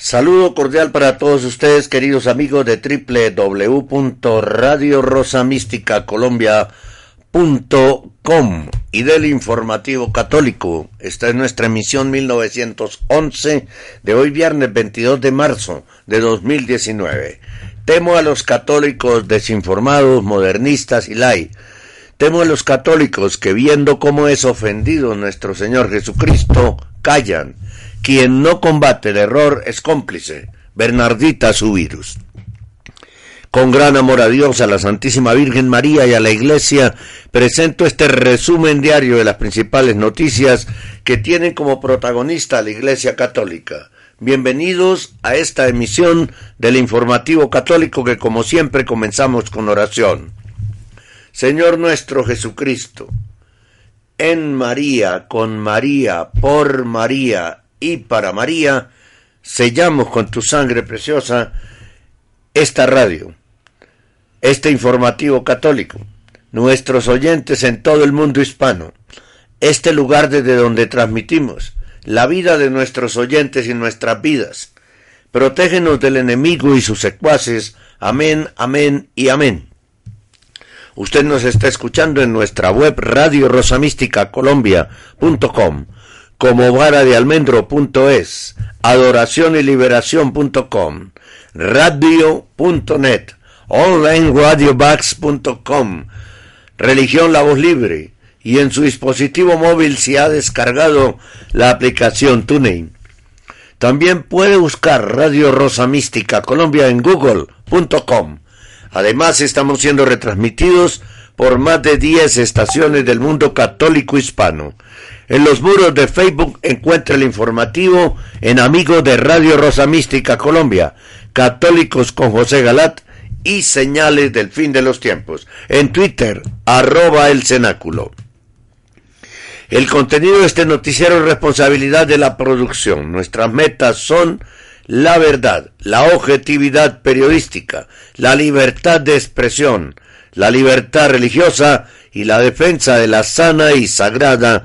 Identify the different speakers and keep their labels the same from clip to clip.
Speaker 1: Saludo cordial para todos ustedes, queridos amigos de www.radiorosamisticacolombia.com y del Informativo Católico. Esta es nuestra emisión 1911 de hoy viernes 22 de marzo de 2019. Temo a los católicos desinformados, modernistas y lai. Temo a los católicos que viendo cómo es ofendido nuestro Señor Jesucristo, callan quien no combate el error es cómplice. Bernardita su virus. Con gran amor a Dios, a la Santísima Virgen María y a la Iglesia, presento este resumen diario de las principales noticias que tienen como protagonista a la Iglesia Católica. Bienvenidos a esta emisión del informativo católico que como siempre comenzamos con oración. Señor nuestro Jesucristo, en María, con María, por María y para María, sellamos con tu sangre preciosa esta radio, este informativo católico, nuestros oyentes en todo el mundo hispano, este lugar desde donde transmitimos la vida de nuestros oyentes y nuestras vidas. Protégenos del enemigo y sus secuaces. Amén, amén y amén. Usted nos está escuchando en nuestra web radio rosamisticacolombia.com como vara de almendro.es, adoración y liberación.com, radio.net, onlineradiobax.com, religión la voz libre y en su dispositivo móvil se ha descargado la aplicación TuneIn. También puede buscar Radio Rosa Mística Colombia en google.com. Además estamos siendo retransmitidos por más de 10 estaciones del mundo católico hispano. En los muros de Facebook encuentra el informativo en Amigos de Radio Rosa Mística Colombia, Católicos con José Galat y Señales del Fin de los Tiempos. En Twitter, arroba el cenáculo. El contenido de este noticiero es responsabilidad de la producción. Nuestras metas son la verdad, la objetividad periodística, la libertad de expresión, la libertad religiosa y la defensa de la sana y sagrada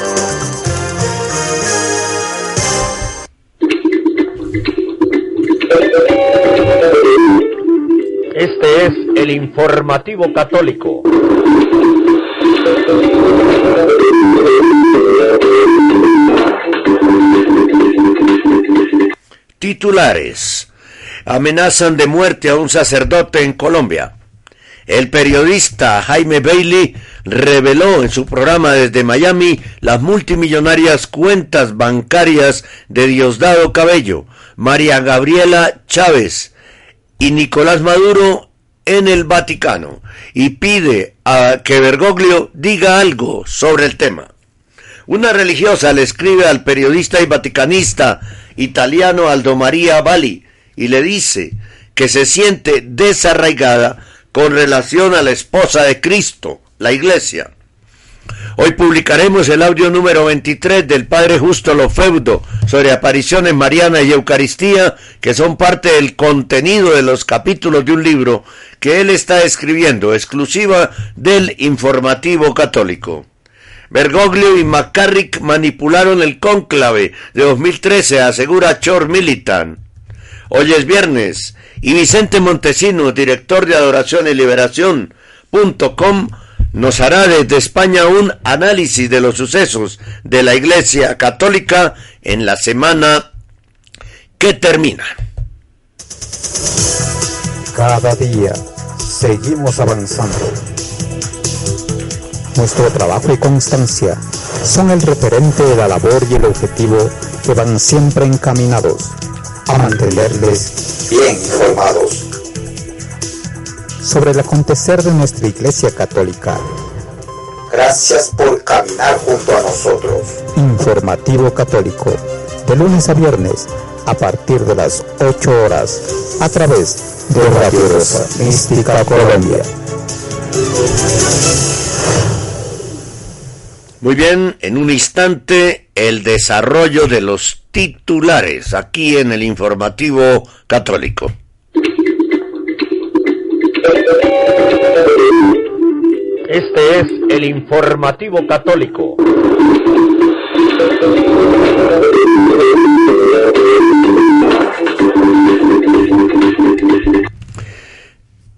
Speaker 2: Este es el informativo católico.
Speaker 1: Titulares. Amenazan de muerte a un sacerdote en Colombia. El periodista Jaime Bailey reveló en su programa desde Miami las multimillonarias cuentas bancarias de Diosdado Cabello, María Gabriela Chávez y Nicolás Maduro en el Vaticano y pide a que Bergoglio diga algo sobre el tema. Una religiosa le escribe al periodista y vaticanista italiano Aldo María Bali y le dice que se siente desarraigada con relación a la esposa de Cristo, la Iglesia. Hoy publicaremos el audio número 23 del Padre Justo Lofeudo sobre apariciones mariana y Eucaristía, que son parte del contenido de los capítulos de un libro que él está escribiendo, exclusiva del informativo católico. Bergoglio y McCarrick manipularon el cónclave de 2013, asegura Chor Militan. Hoy es viernes y Vicente Montesino, director de Adoración y Liberación.com, nos hará desde España un análisis de los sucesos de la Iglesia Católica en la semana que termina.
Speaker 3: Cada día seguimos avanzando. Nuestro trabajo y constancia son el referente de la labor y el objetivo que van siempre encaminados a mantenerles bien informados sobre el acontecer de nuestra Iglesia Católica.
Speaker 4: Gracias por caminar junto a nosotros.
Speaker 3: Informativo Católico, de lunes a viernes, a partir de las 8 horas, a través de Radio Rosa Mística Colombia.
Speaker 1: Muy bien, en un instante el desarrollo de los titulares aquí en el informativo católico.
Speaker 2: Este es el informativo católico.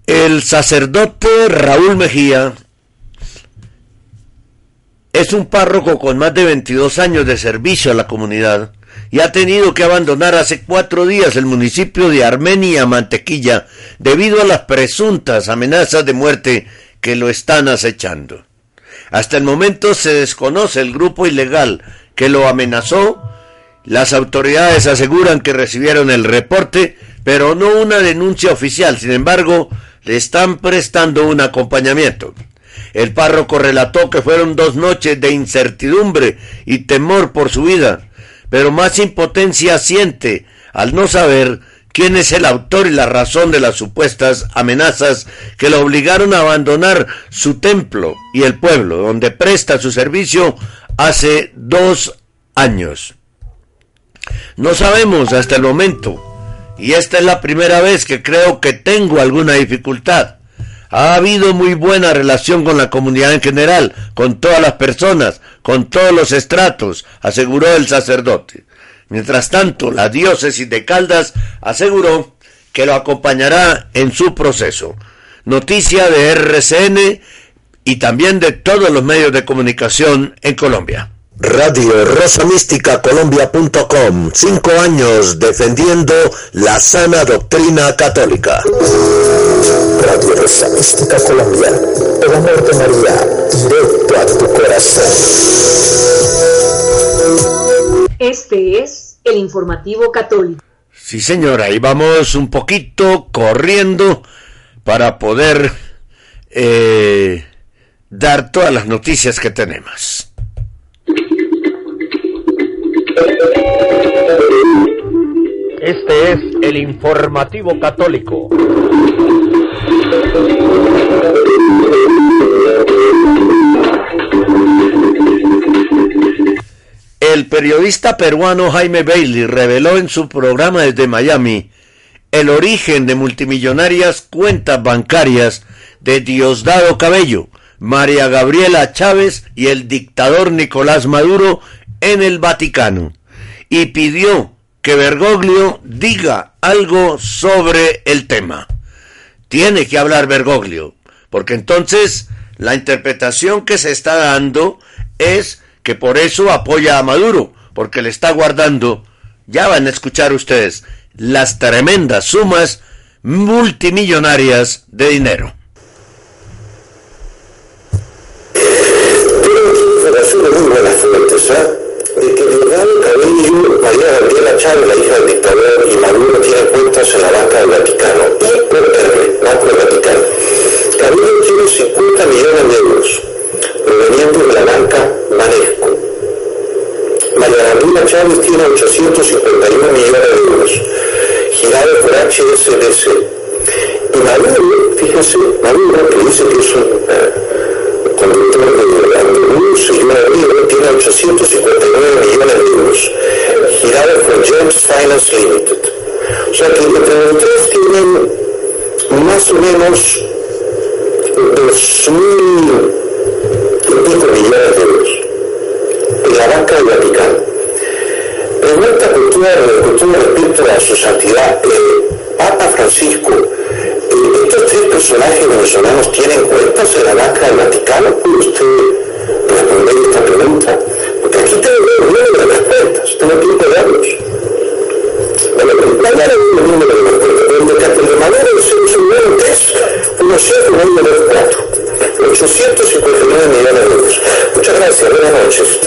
Speaker 1: El sacerdote Raúl Mejía es un párroco con más de 22 años de servicio a la comunidad y ha tenido que abandonar hace cuatro días el municipio de Armenia Mantequilla debido a las presuntas amenazas de muerte que lo están acechando. Hasta el momento se desconoce el grupo ilegal que lo amenazó. Las autoridades aseguran que recibieron el reporte, pero no una denuncia oficial. Sin embargo, le están prestando un acompañamiento. El párroco relató que fueron dos noches de incertidumbre y temor por su vida, pero más impotencia siente al no saber quién es el autor y la razón de las supuestas amenazas que lo obligaron a abandonar su templo y el pueblo donde presta su servicio hace dos años. No sabemos hasta el momento y esta es la primera vez que creo que tengo alguna dificultad. Ha habido muy buena relación con la comunidad en general, con todas las personas, con todos los estratos, aseguró el sacerdote. Mientras tanto, la diócesis de Caldas aseguró que lo acompañará en su proceso. Noticia de RCN y también de todos los medios de comunicación en Colombia.
Speaker 5: Radio Rosa Mística Colombia.com. Cinco años defendiendo la sana doctrina católica. Radio Rosa Mística Colombia. El amor de María, directo a tu corazón.
Speaker 6: Este es el informativo católico.
Speaker 1: Sí, señora, y vamos un poquito corriendo para poder eh, dar todas las noticias que tenemos.
Speaker 2: Este es el informativo católico.
Speaker 1: El periodista peruano Jaime Bailey reveló en su programa desde Miami el origen de multimillonarias cuentas bancarias de Diosdado Cabello, María Gabriela Chávez y el dictador Nicolás Maduro en el Vaticano y pidió que Bergoglio diga algo sobre el tema. Tiene que hablar Bergoglio, porque entonces la interpretación que se está dando es que por eso apoya a Maduro, porque le está guardando, ya van a escuchar ustedes, las tremendas sumas multimillonarias de dinero.
Speaker 4: de que Delgado Cabello, María Gabriela Chávez, la hija del dictador, y Maduro tienen cuentas en la banca del Vaticano, IPR, Banco del Vaticano. Cabello tiene 50 millones de euros, provenientes de la banca Banesco. María Gabriela Chávez tiene 851 millones de euros, girado por HSBC. Y Maduro, fíjense, Maduro, que dice que es un... Eh, conductor de autobús y tiene 859 millones de euros, girado por James Finance Limited. O sea que entre los tres tienen más o menos 2.000 pico millones de euros en la banca del Vaticano. Pregunta cultura, cultura respecto a su santidad, el Papa Francisco estos tres personajes venezolanos tienen cuentas en la banca del Vaticano? ¿Puede usted responder esta pregunta? Porque aquí tengo el número de las cuentas, tengo verlos. Bueno, un número de las cuentas, que ser un tres, uno 1924. 859 millones de euros. Muchas gracias, buenas noches.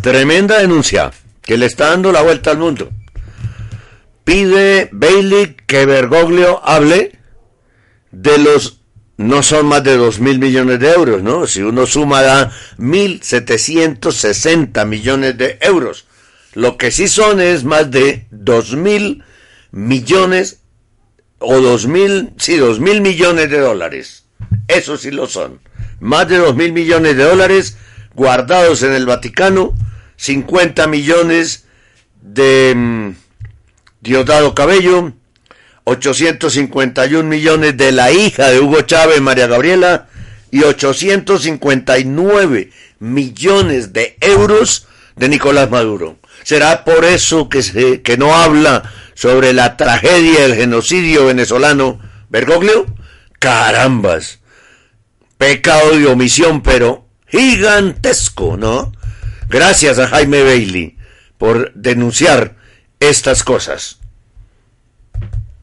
Speaker 1: Tremenda denuncia que le está dando la vuelta al mundo. Pide Bailey que Bergoglio hable de los no son más de dos mil millones de euros, ¿no? Si uno suma da mil setecientos sesenta millones de euros. Lo que sí son es más de dos mil millones o dos mil, sí, dos mil millones de dólares. Eso sí lo son. Más de dos mil millones de dólares guardados en el Vaticano, 50 millones de mm, Diosdado Cabello, 851 millones de la hija de Hugo Chávez, María Gabriela, y 859 millones de euros de Nicolás Maduro. ¿Será por eso que, se, que no habla sobre la tragedia del genocidio venezolano Bergoglio? Carambas. Pecado de omisión, pero gigantesco, ¿no? Gracias a Jaime Bailey por denunciar estas cosas.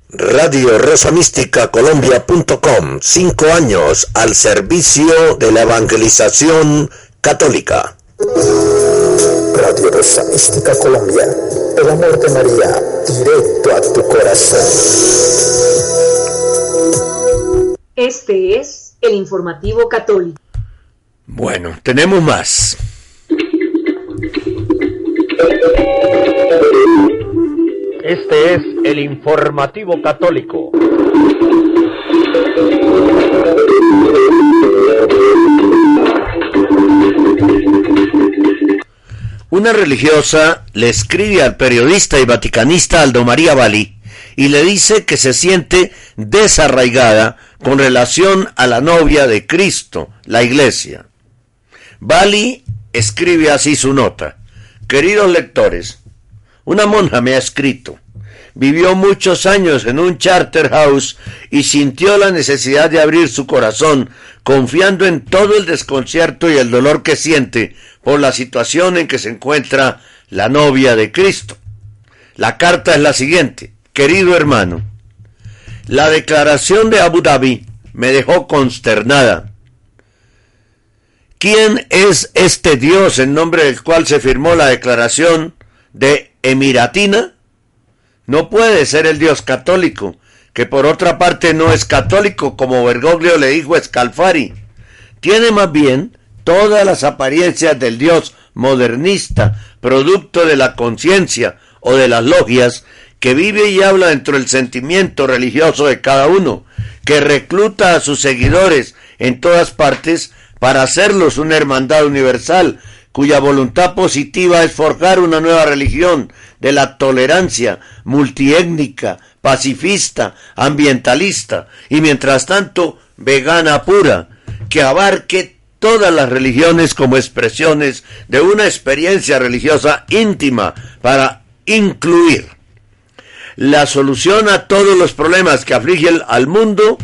Speaker 5: Radio Rosa Mística Colombia.com, cinco años al servicio de la evangelización católica. Radio Rosa Mística Colombia, el amor de María, directo a tu corazón.
Speaker 6: Este es el informativo católico.
Speaker 1: Bueno, tenemos más.
Speaker 2: Este es el informativo católico.
Speaker 1: Una religiosa le escribe al periodista y vaticanista Aldo María Bali y le dice que se siente desarraigada con relación a la novia de Cristo, la iglesia. Bali escribe así su nota. Queridos lectores, una monja me ha escrito. Vivió muchos años en un charter house y sintió la necesidad de abrir su corazón, confiando en todo el desconcierto y el dolor que siente por la situación en que se encuentra la novia de Cristo. La carta es la siguiente. Querido hermano, la declaración de Abu Dhabi me dejó consternada. ¿Quién es este Dios en nombre del cual se firmó la declaración de Emiratina? No puede ser el Dios católico, que por otra parte no es católico como Bergoglio le dijo a Scalfari. Tiene más bien todas las apariencias del Dios modernista, producto de la conciencia o de las logias, que vive y habla dentro del sentimiento religioso de cada uno, que recluta a sus seguidores en todas partes para hacerlos una hermandad universal, cuya voluntad positiva es forjar una nueva religión de la tolerancia multiétnica, pacifista, ambientalista y mientras tanto vegana pura, que abarque todas las religiones como expresiones de una experiencia religiosa íntima para incluir la solución a todos los problemas que afligen al mundo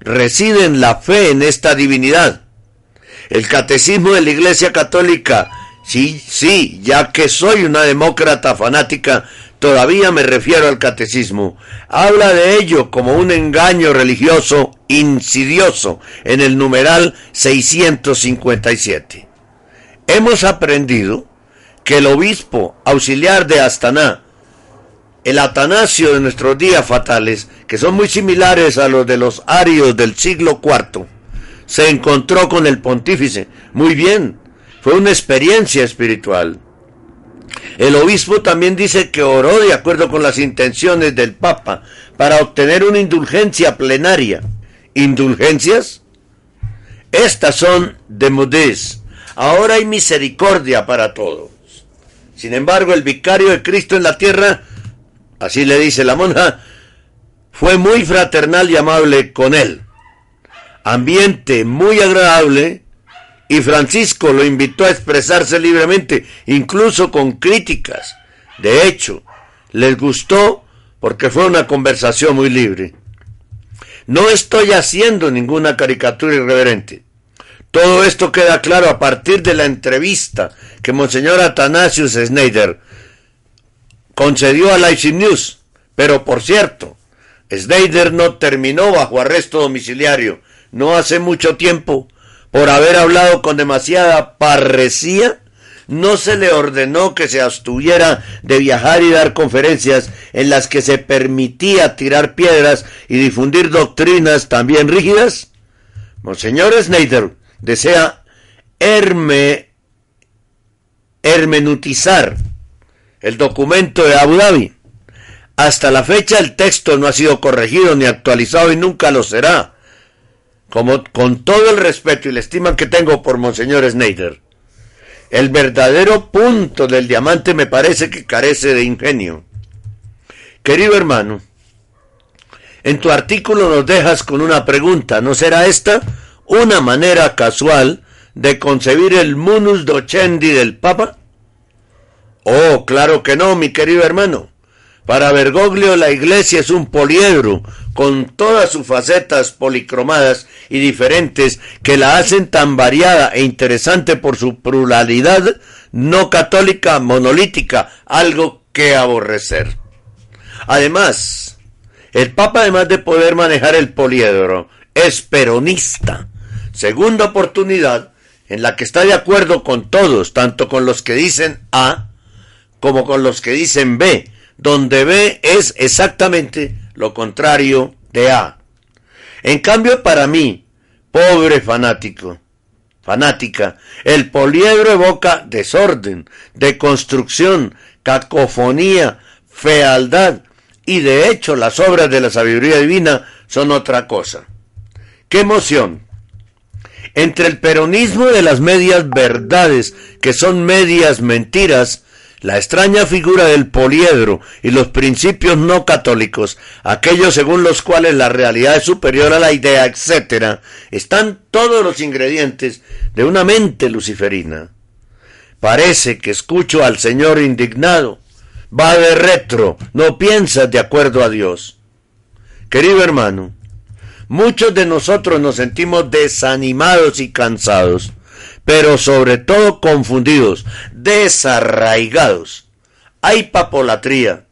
Speaker 1: reside en la fe en esta divinidad. El catecismo de la Iglesia Católica, sí, sí, ya que soy una demócrata fanática, todavía me refiero al catecismo, habla de ello como un engaño religioso insidioso en el numeral 657. Hemos aprendido que el obispo auxiliar de Astana, el Atanasio de nuestros días fatales, que son muy similares a los de los arios del siglo IV, se encontró con el pontífice. Muy bien, fue una experiencia espiritual. El obispo también dice que oró de acuerdo con las intenciones del Papa para obtener una indulgencia plenaria. ¿Indulgencias? Estas son de modés. Ahora hay misericordia para todos. Sin embargo, el vicario de Cristo en la tierra así le dice la monja, fue muy fraternal y amable con él. Ambiente muy agradable y Francisco lo invitó a expresarse libremente, incluso con críticas. De hecho, les gustó porque fue una conversación muy libre. No estoy haciendo ninguna caricatura irreverente. Todo esto queda claro a partir de la entrevista que Monseñor Atanasius Schneider concedió a Leipzig News. Pero por cierto, Snyder no terminó bajo arresto domiciliario no hace mucho tiempo por haber hablado con demasiada parresía no se le ordenó que se abstuviera de viajar y dar conferencias en las que se permitía tirar piedras y difundir doctrinas también rígidas? Monseñor Snyder desea herme, hermenutizar el documento de Abu Dhabi. Hasta la fecha el texto no ha sido corregido ni actualizado y nunca lo será. Como con todo el respeto y la estima que tengo por Monseñor Snyder, el verdadero punto del diamante me parece que carece de ingenio. Querido hermano, en tu artículo nos dejas con una pregunta. ¿No será esta una manera casual de concebir el munus docendi del Papa? Oh, claro que no, mi querido hermano. Para Bergoglio la iglesia es un poliedro con todas sus facetas policromadas y diferentes que la hacen tan variada e interesante por su pluralidad no católica monolítica, algo que aborrecer. Además, el Papa además de poder manejar el poliedro, es peronista. Segunda oportunidad en la que está de acuerdo con todos, tanto con los que dicen A como con los que dicen B, donde B es exactamente lo contrario de A. En cambio, para mí, pobre fanático, fanática, el poliedro evoca desorden, deconstrucción, cacofonía, fealdad, y de hecho las obras de la sabiduría divina son otra cosa. ¡Qué emoción! Entre el peronismo de las medias verdades, que son medias mentiras, la extraña figura del poliedro y los principios no católicos, aquellos según los cuales la realidad es superior a la idea, etc., están todos los ingredientes de una mente luciferina. Parece que escucho al Señor indignado. Va de retro, no piensas de acuerdo a Dios. Querido hermano, muchos de nosotros nos sentimos desanimados y cansados pero sobre todo confundidos, desarraigados. Hay papolatría,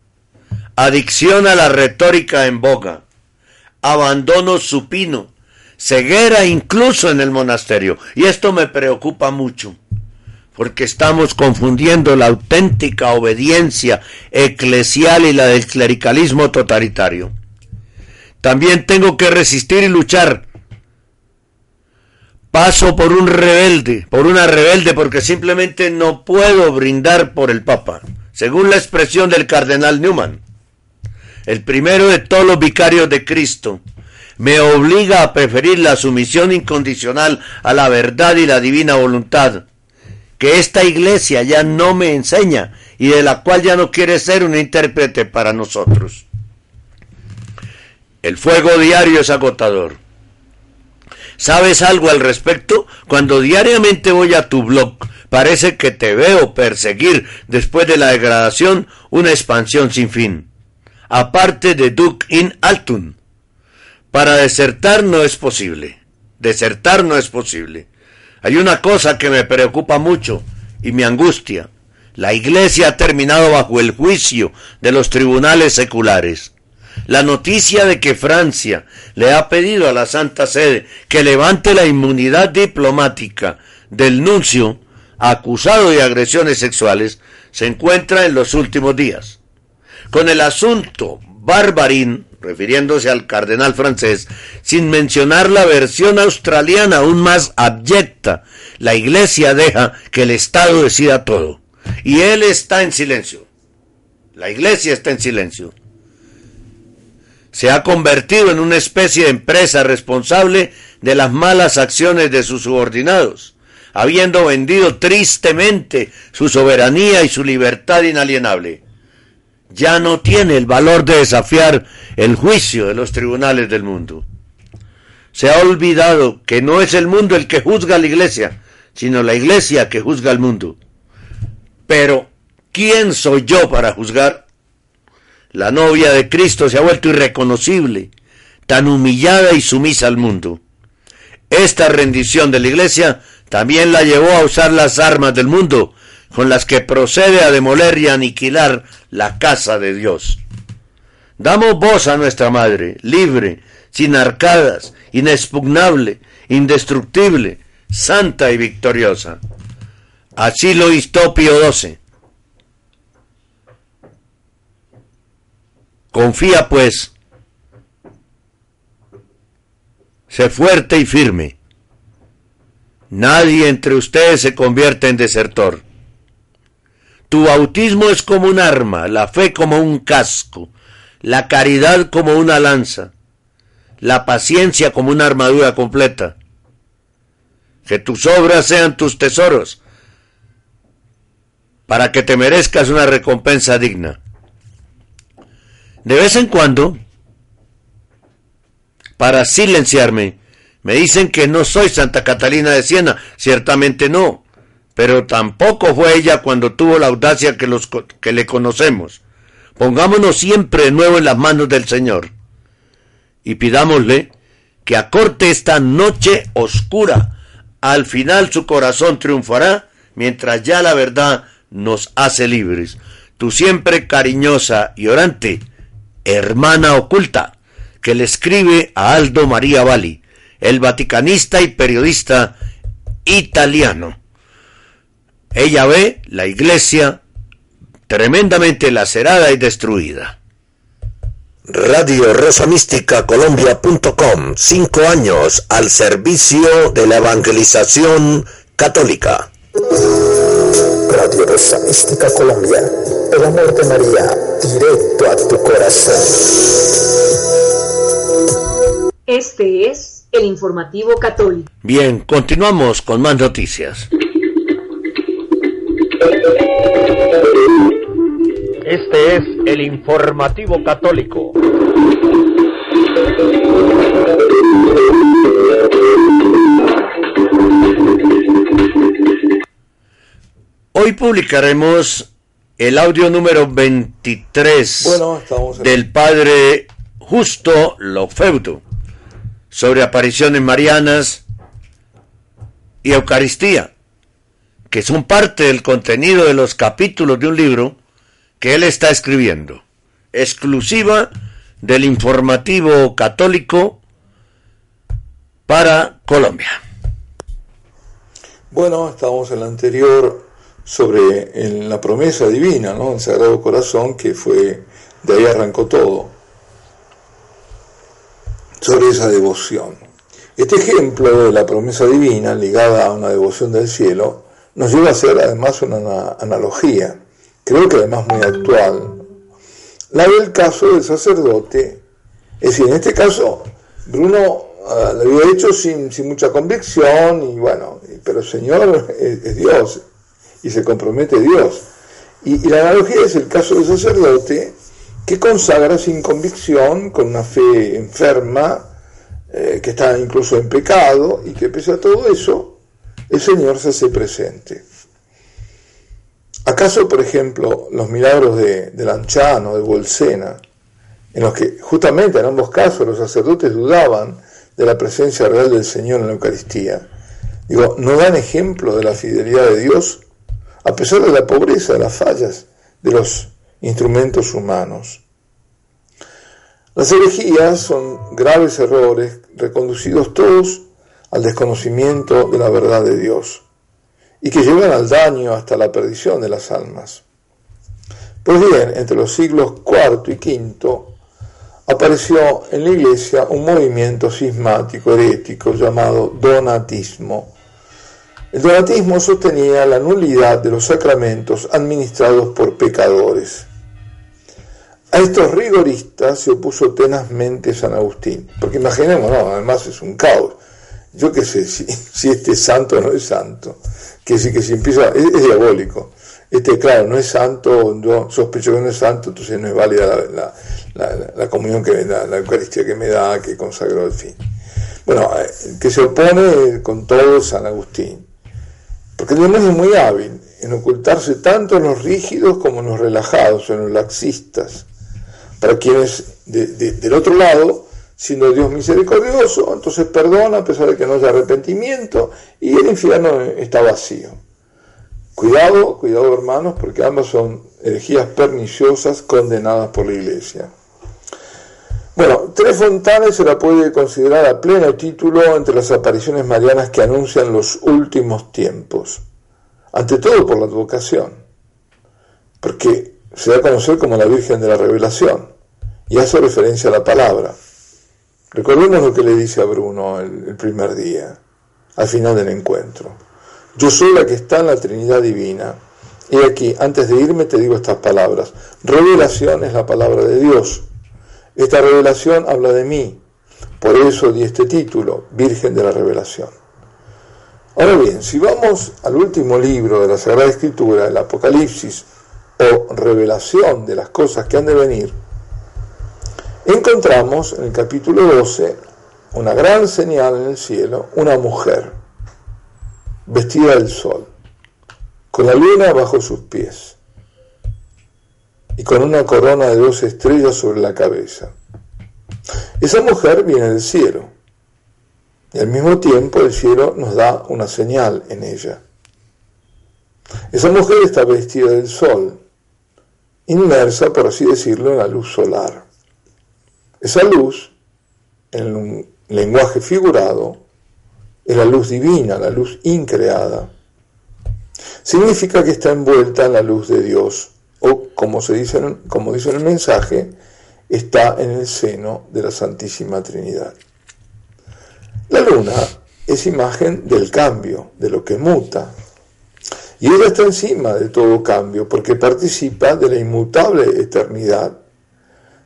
Speaker 1: adicción a la retórica en boga, abandono supino, ceguera incluso en el monasterio. Y esto me preocupa mucho, porque estamos confundiendo la auténtica obediencia eclesial y la del clericalismo totalitario. También tengo que resistir y luchar paso por un rebelde, por una rebelde, porque simplemente no puedo brindar por el Papa, según la expresión del cardenal Newman. El primero de todos los vicarios de Cristo me obliga a preferir la sumisión incondicional a la verdad y la divina voluntad, que esta iglesia ya no me enseña y de la cual ya no quiere ser un intérprete para nosotros. El fuego diario es agotador. ¿Sabes algo al respecto? Cuando diariamente voy a tu blog, parece que te veo perseguir después de la degradación una expansión sin fin. Aparte de Duke in Altun. Para desertar no es posible. Desertar no es posible. Hay una cosa que me preocupa mucho y me angustia. La Iglesia ha terminado bajo el juicio de los tribunales seculares. La noticia de que Francia le ha pedido a la Santa Sede que levante la inmunidad diplomática del nuncio acusado de agresiones sexuales se encuentra en los últimos días. Con el asunto Barbarín, refiriéndose al cardenal francés, sin mencionar la versión australiana aún más abyecta, la Iglesia deja que el Estado decida todo. Y él está en silencio. La Iglesia está en silencio se ha convertido en una especie de empresa responsable de las malas acciones de sus subordinados, habiendo vendido tristemente su soberanía y su libertad inalienable. Ya no tiene el valor de desafiar el juicio de los tribunales del mundo. Se ha olvidado que no es el mundo el que juzga a la iglesia, sino la iglesia que juzga al mundo. Pero, ¿quién soy yo para juzgar? La novia de Cristo se ha vuelto irreconocible, tan humillada y sumisa al mundo. Esta rendición de la iglesia también la llevó a usar las armas del mundo, con las que procede a demoler y aniquilar la casa de Dios. Damos voz a nuestra madre, libre, sin arcadas, inexpugnable, indestructible, santa y victoriosa. Así lo hizo Pío XII. Confía pues, sé fuerte y firme. Nadie entre ustedes se convierte en desertor. Tu bautismo es como un arma, la fe como un casco, la caridad como una lanza, la paciencia como una armadura completa. Que tus obras sean tus tesoros, para que te merezcas una recompensa digna. De vez en cuando, para silenciarme, me dicen que no soy Santa Catalina de Siena, ciertamente no, pero tampoco fue ella cuando tuvo la audacia que, los, que le conocemos. Pongámonos siempre de nuevo en las manos del Señor y pidámosle que acorte esta noche oscura. Al final su corazón triunfará mientras ya la verdad nos hace libres. Tu siempre cariñosa y orante hermana oculta que le escribe a Aldo María Valli el vaticanista y periodista italiano. Ella ve la iglesia tremendamente lacerada y destruida.
Speaker 5: Radio Rosa Mística Colombia.com, cinco años al servicio de la evangelización católica. Radio Rosa Mística Colombia, el amor de María, directo a tu corazón.
Speaker 6: Este es el informativo católico.
Speaker 1: Bien, continuamos con más noticias.
Speaker 2: Este es el informativo católico.
Speaker 1: Hoy publicaremos el audio número 23 del padre Justo Lofeudo sobre apariciones marianas y Eucaristía, que son parte del contenido de los capítulos de un libro que él está escribiendo, exclusiva del informativo católico para Colombia.
Speaker 7: Bueno, estamos en la anterior sobre la promesa divina, ¿no? El Sagrado Corazón, que fue, de ahí arrancó todo. Sobre esa devoción. Este ejemplo de la promesa divina ligada a una devoción del cielo nos lleva a hacer además una analogía, creo que además muy actual, la del caso del sacerdote, es decir, en este caso Bruno uh, lo había hecho sin, mucha convicción y bueno, pero el Señor es, Dios y se compromete Dios. Y, la analogía es el caso del sacerdote que consagra sin convicción, con una fe enferma, eh, que está incluso en pecado, y que pese a todo eso, el Señor se hace presente. ¿Acaso, por ejemplo, los milagros de, de Lanchano, de Bolsena, en los que justamente en ambos casos los sacerdotes dudaban de la presencia real del Señor en la Eucaristía, digo, no dan ejemplo de la fidelidad de Dios, a pesar de la pobreza, de las fallas de los instrumentos humanos. Las herejías son graves errores reconducidos todos al desconocimiento de la verdad de Dios y que llevan al daño hasta la perdición de las almas. Pues bien, entre los siglos IV y V apareció en la Iglesia un movimiento cismático herético llamado donatismo. El donatismo sostenía la nulidad de los sacramentos administrados por pecadores. A estos rigoristas se opuso tenazmente San Agustín, porque imaginemos, no, además es un caos. Yo qué sé si, si este es santo no es santo, que si que empieza, es, diabólico. Este, claro, no es santo, yo sospecho que no es santo, entonces no es válida la, comunión que me da, la Eucaristía que me da, que consagró el fin. Bueno, eh, que se opone con todo San Agustín. Porque el es muy hábil en ocultarse tanto en los rígidos como en los relajados, en los laxistas para quienes del otro lado, siendo Dios misericordioso, entonces perdona a pesar de que no haya arrepentimiento y el infierno está vacío. Cuidado, cuidado hermanos, porque ambas son herejías perniciosas condenadas por la iglesia. Bueno, Tres Fontanes se la puede considerar a pleno título entre las apariciones marianas que anuncian los últimos tiempos, ante todo por la advocación, porque se da a conocer como la Virgen de la Revelación y hace referencia a la palabra. Recordemos lo que le dice a Bruno el, primer día, al final del encuentro. Yo soy la que está en la Trinidad Divina. Y aquí, antes de irme, te digo estas palabras. Revelación es la palabra de Dios. Esta revelación habla de mí. Por eso di este título, Virgen de la Revelación. Ahora bien, si vamos al último libro de la Sagrada Escritura, el Apocalipsis, o revelación de las cosas que han de venir, encontramos en el capítulo 12 una gran señal en el cielo, una mujer vestida del sol, con la luna bajo sus pies y con una corona de dos estrellas sobre la cabeza. Esa mujer viene del cielo y al mismo tiempo el cielo nos da una señal en ella. Esa mujer está vestida del sol, inmersa, por así decirlo, en la luz solar. Esa luz, en un lenguaje figurado, es la luz divina, la luz increada. Significa que está envuelta en la luz de Dios, o como, se dice, como dice el mensaje, está en el seno de la Santísima Trinidad. La luna es imagen del cambio, de lo que muta. Y ella está encima de todo cambio porque participa de la inmutable eternidad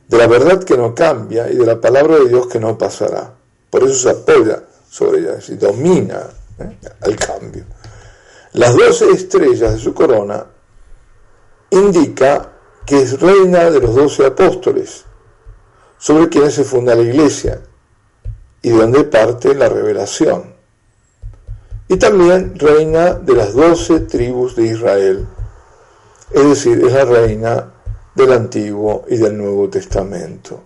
Speaker 7: de la verdad que no cambia y de la palabra de Dios que no pasará. Por eso se apoya sobre ella, y domina ¿eh? al cambio. Las doce estrellas de su corona indica que es reina de los doce apóstoles, sobre quienes se funda la iglesia y de donde parte la revelación. Y también reina de las doce tribus de Israel, es decir, es la reina del Antiguo y del Nuevo Testamento.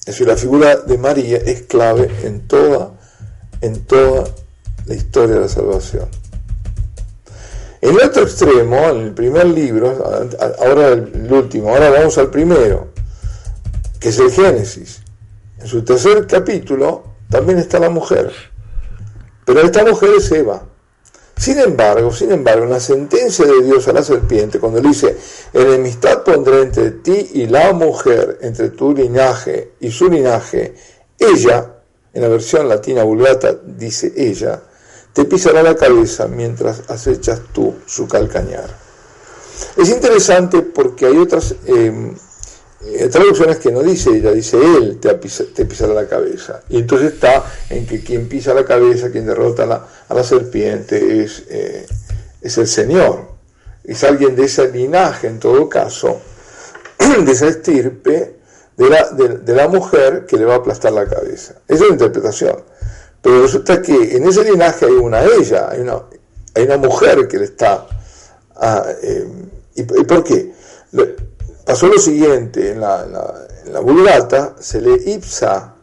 Speaker 7: Es decir, la figura de María es clave en toda, en toda la historia de la salvación. El otro extremo, en el primer libro, ahora el último, ahora vamos al primero, que es el Génesis. En su tercer capítulo también está la mujer, pero esta mujer es Eva. Sin embargo, sin embargo, en la sentencia de Dios a la serpiente, cuando le dice, enemistad pondré entre ti y la mujer, entre tu linaje y su linaje, ella, en la versión latina vulgata dice ella, te pisará la cabeza mientras acechas tú su calcañar. Es interesante porque hay otras eh, eh, traducciones que no dice ella, dice él te, pisará la cabeza. Y entonces está en que quien pisa la cabeza, quien derrota a la, serpiente es, eh, es el Señor. Es alguien de ese linaje, en todo caso, de esa estirpe de la, de, la mujer que le va a aplastar la cabeza. Esa es la interpretación. Pero resulta que en ese linaje hay una ella, hay una, hay una mujer que le está... Ah, eh, ¿y, ¿Y por qué? pasó lo siguiente, en la, vulgata se lee ipsa,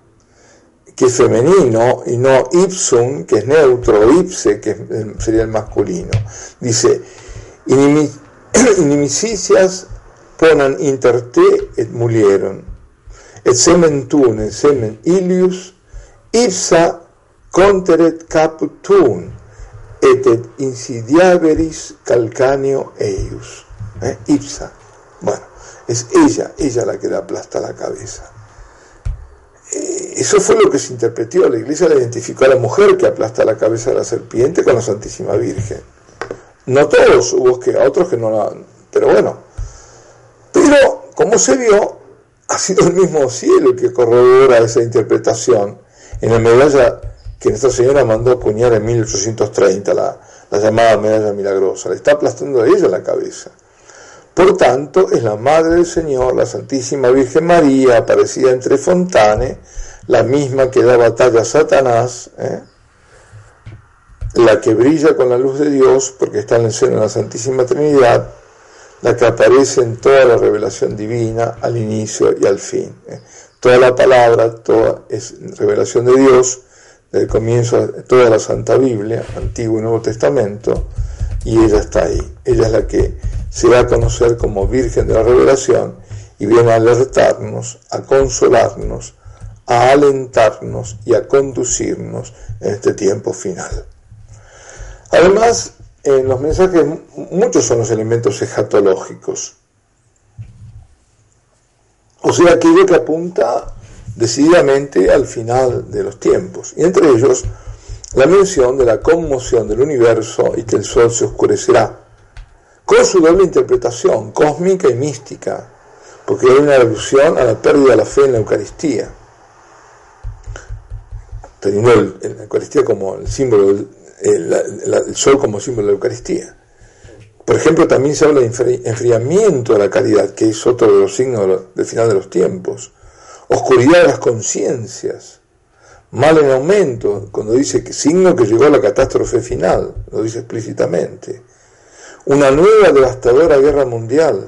Speaker 7: que es femenino, y no ipsum, que es neutro, ipse, que sería el masculino. Dice, inimicicias ponan inter te et mulieron, et semen semen ilius, ipsa conteret caput et insidiaveris calcaneo eius. ¿Eh? Ipsa. Bueno, es ella, ella la que le aplasta la cabeza. Eh, eso fue lo que se interpretó. La iglesia la identificó a la mujer que aplasta la cabeza de la serpiente con la Santísima Virgen. No todos, hubo que, otros que no la... Pero bueno. Pero, como se vio, ha sido el mismo cielo el que corrobora esa interpretación en la medalla que Nuestra Señora mandó acuñar en 1830, la, la llamada medalla milagrosa. Le está aplastando a ella la cabeza. Por tanto, es la Madre del Señor, la Santísima Virgen María, aparecida entre Fontane, la misma que da batalla a Satanás, ¿eh? la que brilla con la luz de Dios, porque está en el seno de la Santísima Trinidad, la que aparece en toda la revelación divina, al inicio y al fin. ¿eh? Toda la palabra, toda es revelación de Dios, desde el comienzo de toda la Santa Biblia, Antiguo y Nuevo Testamento, y ella está ahí. Ella es la que se va a conocer como Virgen de la Revelación y viene a alertarnos, a consolarnos, a alentarnos y a conducirnos en este tiempo final. Además, en los mensajes muchos son los elementos escatológicos, o sea, aquello que apunta decididamente al final de los tiempos, y entre ellos la mención de la conmoción del universo y que el sol se oscurecerá, con su doble interpretación, cósmica y mística, porque hay una alusión a la pérdida de la fe en la Eucaristía, teniendo la Eucaristía como el símbolo, del, el sol como símbolo de la Eucaristía. Por ejemplo, también se habla de enfriamiento de la caridad, que es otro de los signos del final de los tiempos. Oscuridad de las conciencias. Mal en aumento, cuando dice que signo que llegó a la catástrofe final, lo dice explícitamente. Una nueva devastadora guerra mundial.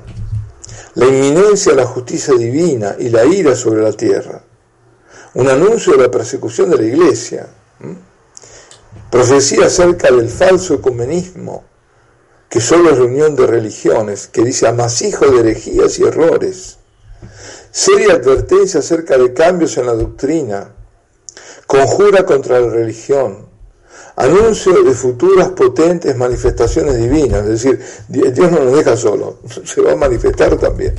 Speaker 7: La inminencia de la justicia divina y la ira sobre la tierra. Un anuncio de la persecución de la iglesia. Profecía acerca del falso ecumenismo que solo es reunión de religiones, que dice amasijo de herejías y errores, seria advertencia acerca de cambios en la doctrina, conjura contra la religión, anuncio de futuras potentes manifestaciones divinas, es decir, Dios no nos deja solo, se va a manifestar también.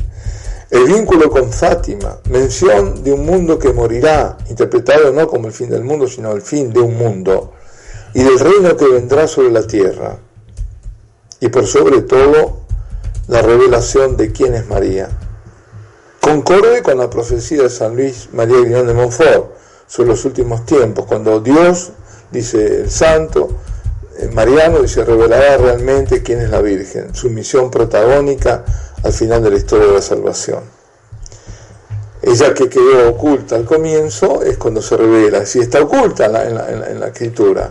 Speaker 7: El vínculo con Fátima, mención de un mundo que morirá, interpretado no como el fin del mundo, sino el fin de un mundo, y del reino que vendrá sobre la tierra. Y por sobre todo la revelación de quién es María. Concorde con la profecía de San Luis María Guión de Montfort sobre los últimos tiempos, cuando Dios, dice el santo, eh, Mariano dice, revelará realmente quién es la Virgen, su misión protagónica al final de la historia de la salvación. Ella que quedó oculta al comienzo es cuando se revela, si está oculta en la, en la escritura,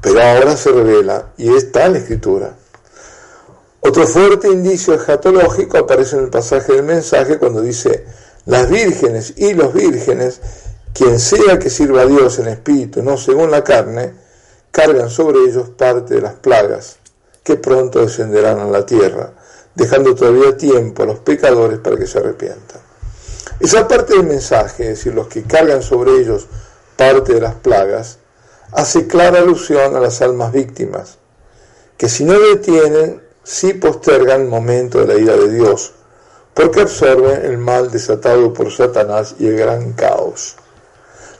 Speaker 7: pero ahora se revela y está en la escritura. Otro fuerte indicio escatológico aparece en el pasaje del mensaje cuando dice, las vírgenes y los vírgenes, quien sea que sirva a Dios en espíritu, no según la carne, cargan sobre ellos parte de las plagas, que pronto descenderán a la tierra, dejando todavía tiempo a los pecadores para que se arrepientan. Esa parte del mensaje, es decir, los que cargan sobre ellos parte de las plagas, hace clara alusión a las almas víctimas, que si no detienen si postergan el momento de la ira de Dios, porque absorben el mal desatado por Satanás y el gran caos.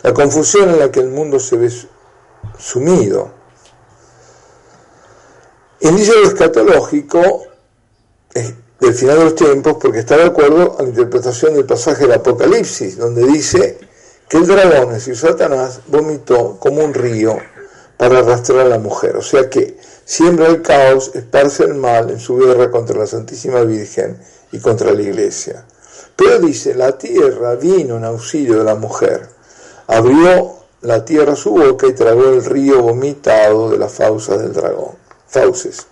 Speaker 7: La confusión en la que el mundo se ve sumido. Inicio escatológico del final de los tiempos porque está de acuerdo a la interpretación del pasaje del Apocalipsis, donde dice que el dragón, es Satanás, vomitó como un río para arrastrar a la mujer. O sea que siembra el caos, esparce el mal en su guerra contra la Santísima Virgen y contra la Iglesia. Pero dice, la tierra vino en auxilio de la mujer, abrió la tierra su boca y tragó el río vomitado de las fauces del dragón. Fauces.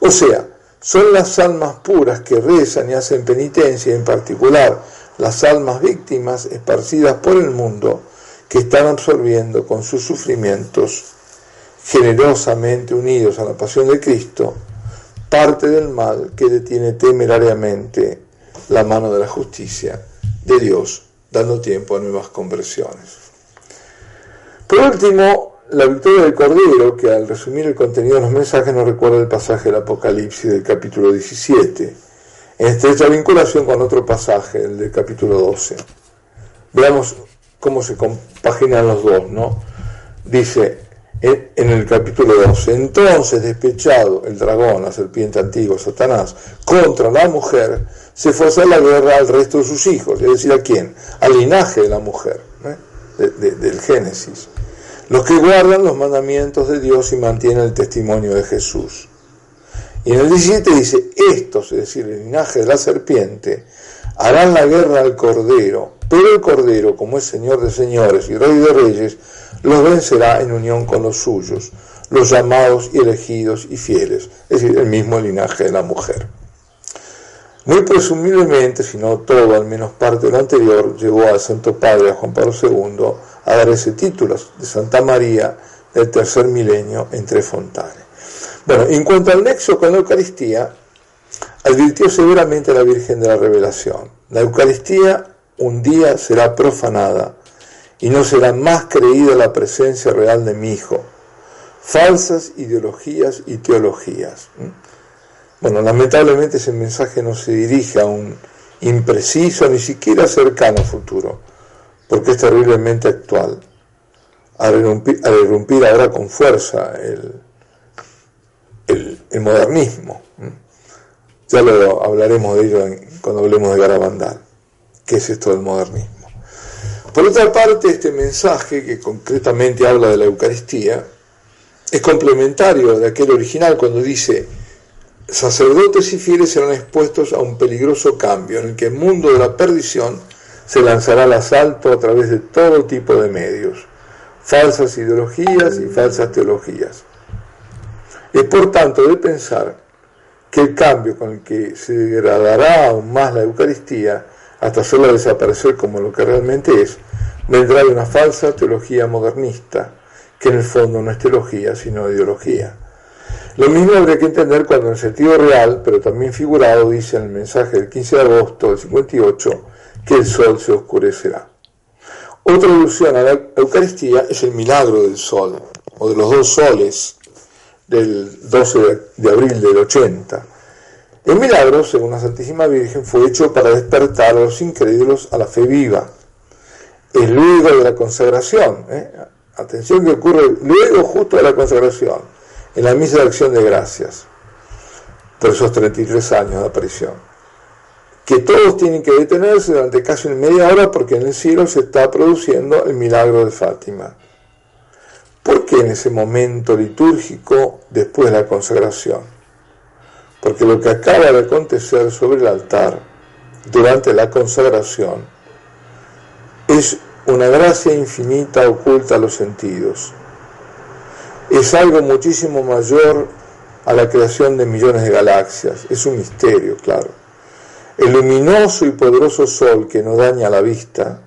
Speaker 7: O sea, son las almas puras que rezan y hacen penitencia, en particular las almas víctimas esparcidas por el mundo, que están absorbiendo con sus sufrimientos generosamente unidos a la pasión de Cristo, parte del mal que detiene temerariamente la mano de la justicia de Dios, dando tiempo a nuevas conversiones. Por último, la victoria del Cordero, que al resumir el contenido de los mensajes nos recuerda el pasaje del Apocalipsis del capítulo 17, en estrecha vinculación con otro pasaje, el del capítulo 12. Veamos cómo se compaginan los dos, ¿no? Dice, en el capítulo 12. Entonces, despechado el dragón, la serpiente antigua, Satanás, contra la mujer, se fue a la guerra al resto de sus hijos, es decir, ¿a quién? Al linaje de la mujer, ¿eh? del Génesis. Los que guardan los mandamientos de Dios y mantienen el testimonio de Jesús. Y en el 17 dice, estos, es decir, el linaje de la serpiente, harán la guerra al Cordero, pero el Cordero, como es Señor de señores y Rey de reyes, los vencerá en unión con los suyos, los llamados y elegidos y fieles, es decir, el mismo linaje de la mujer. Muy presumiblemente, si no todo, al menos parte de lo anterior, llevó al Santo Padre, a Juan Pablo II, a dar ese título de Santa María del tercer milenio entre Fontane. Bueno, en cuanto al nexo con la Eucaristía, advirtió severamente a la Virgen de la Revelación. La Eucaristía un día será profanada y no será más creída la presencia real de mi Hijo. Falsas ideologías y teologías. Bueno, lamentablemente ese mensaje no se dirige a un impreciso, ni siquiera cercano futuro, porque es terriblemente actual. Al irrumpir, ahora con fuerza el, modernismo. Ya lo hablaremos de ello cuando hablemos de Garabandal. ¿Qué es esto del modernismo? Por otra parte, este mensaje, que concretamente habla de la Eucaristía, es complementario de aquel original cuando dice, sacerdotes y fieles serán expuestos a un peligroso cambio en el que el mundo de la perdición se lanzará al asalto a través de todo tipo de medios, falsas ideologías y falsas teologías. Es por tanto de pensar que el cambio con el que se degradará aún más la Eucaristía hasta hacerla desaparecer como lo que realmente es, vendrá de una falsa teología modernista, que en el fondo no es teología, sino ideología. Lo mismo habría que entender cuando en sentido real, pero también figurado, dice en el mensaje del 15 de agosto del 58, que el sol se oscurecerá. Otra alusión a la Eucaristía es el milagro del sol, o de los dos soles del 12 de abril del 80, el milagro, según la Santísima Virgen, fue hecho para despertar a los incrédulos a la fe viva. Es luego de la consagración, ¿eh? atención que ocurre luego justo de la consagración, en la misa de acción de gracias, por esos 33 años de aparición, que todos tienen que detenerse durante casi media hora porque en el cielo se está produciendo el milagro de Fátima. ¿Por qué en ese momento litúrgico después de la consagración? porque lo que acaba de acontecer sobre el altar durante la consagración es una gracia infinita oculta a los sentidos. Es algo muchísimo mayor a la creación de millones de galaxias. Es un misterio, claro. El luminoso y poderoso sol que no daña la vista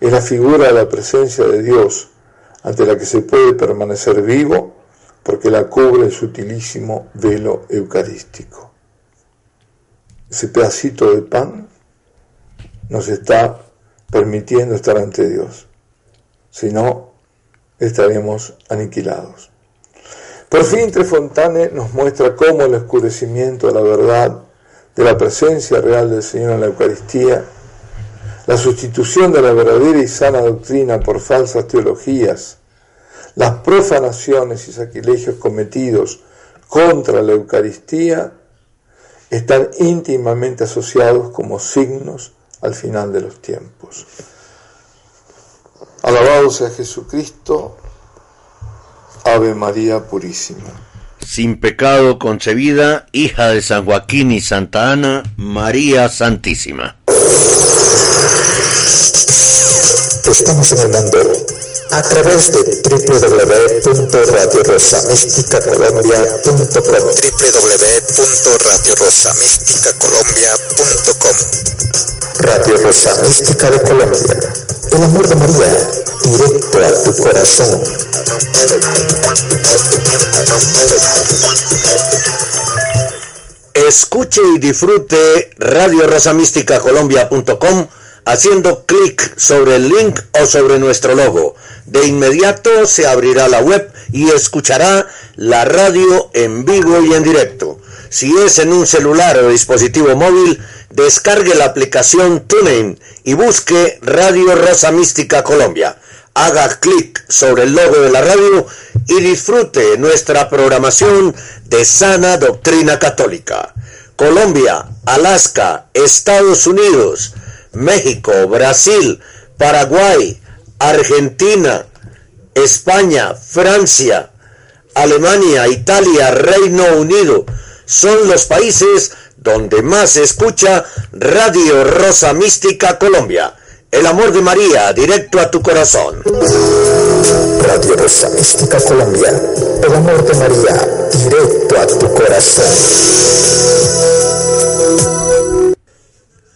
Speaker 7: es la figura de la presencia de Dios ante la que se puede permanecer vivo porque la cubre el sutilísimo velo eucarístico. Ese pedacito de pan nos está permitiendo estar ante Dios, si no, estaremos aniquilados. Por fin Trefontane nos muestra cómo el oscurecimiento de la verdad, de la presencia real del Señor en la Eucaristía, la sustitución de la verdadera y sana doctrina por falsas teologías, las profanaciones y sacrilegios cometidos contra la Eucaristía están íntimamente asociados como signos al final de los tiempos. Alabado sea Jesucristo, Ave María Purísima.
Speaker 1: Sin pecado concebida, hija de San Joaquín y Santa Ana, María Santísima.
Speaker 5: Estamos en el a través de www.radiorosamísticacolombia.com www.radiorosamísticacolombia.com Radio Rosa Mística de Colombia. El amor de María directo a tu corazón.
Speaker 1: Escuche y disfrute Radio Colombia.com haciendo clic sobre el link o sobre nuestro logo. De inmediato se abrirá la web y escuchará la radio en vivo y en directo. Si es en un celular o dispositivo móvil, descargue la aplicación TuneIn y busque Radio Rosa Mística Colombia. Haga clic sobre el logo de la radio y disfrute nuestra programación de sana doctrina católica. Colombia, Alaska, Estados Unidos, México, Brasil, Paraguay, Argentina, España, Francia, Alemania, Italia, Reino Unido son los países donde más se escucha Radio Rosa Mística Colombia. El amor de María, directo a tu corazón.
Speaker 5: Radio Rosa Mística Colombia. El amor de María, directo a tu corazón.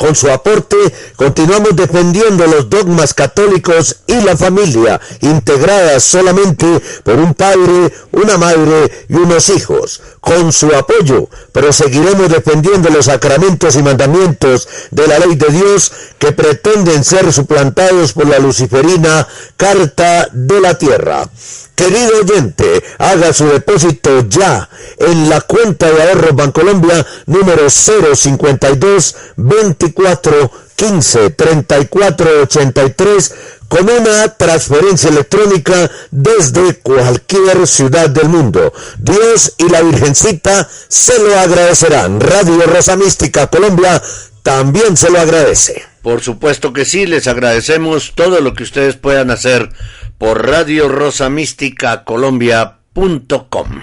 Speaker 5: con su aporte continuamos defendiendo los dogmas católicos y la familia, integradas solamente por un padre, una madre y unos hijos. Con su apoyo proseguiremos defendiendo los sacramentos y mandamientos de la ley de Dios que pretenden ser suplantados por la luciferina Carta de la Tierra. Querido oyente, haga su depósito ya en la cuenta de ahorros Bancolombia número 052 24 15 34 83 con una transferencia electrónica desde cualquier ciudad del mundo. Dios y la Virgencita se lo agradecerán. Radio Rosa Mística Colombia también se lo agradece.
Speaker 1: Por supuesto que sí, les agradecemos todo lo que ustedes puedan hacer por Radio Rosa Mística Colombia.com.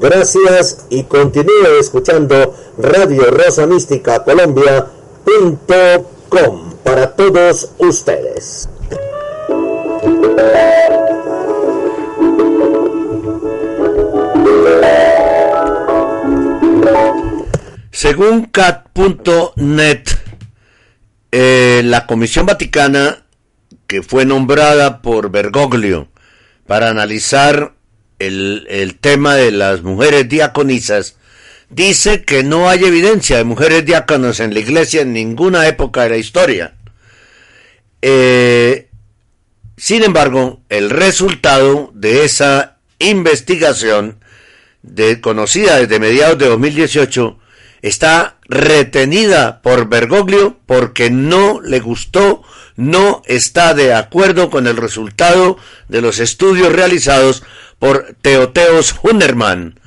Speaker 5: Gracias y continúe escuchando Radio Rosa Mística Colombia.com para todos ustedes.
Speaker 1: Según cat.net, eh, la Comisión Vaticana, que fue nombrada por Bergoglio para analizar el, el tema de las mujeres diaconisas, dice que no hay evidencia de mujeres diáconas en la iglesia en ninguna época de la historia. Eh, sin embargo, el resultado de esa investigación, de, conocida desde mediados de 2018, está retenida por Bergoglio porque no le gustó, no está de acuerdo con el resultado de los estudios realizados por Teoteos Hunnerman,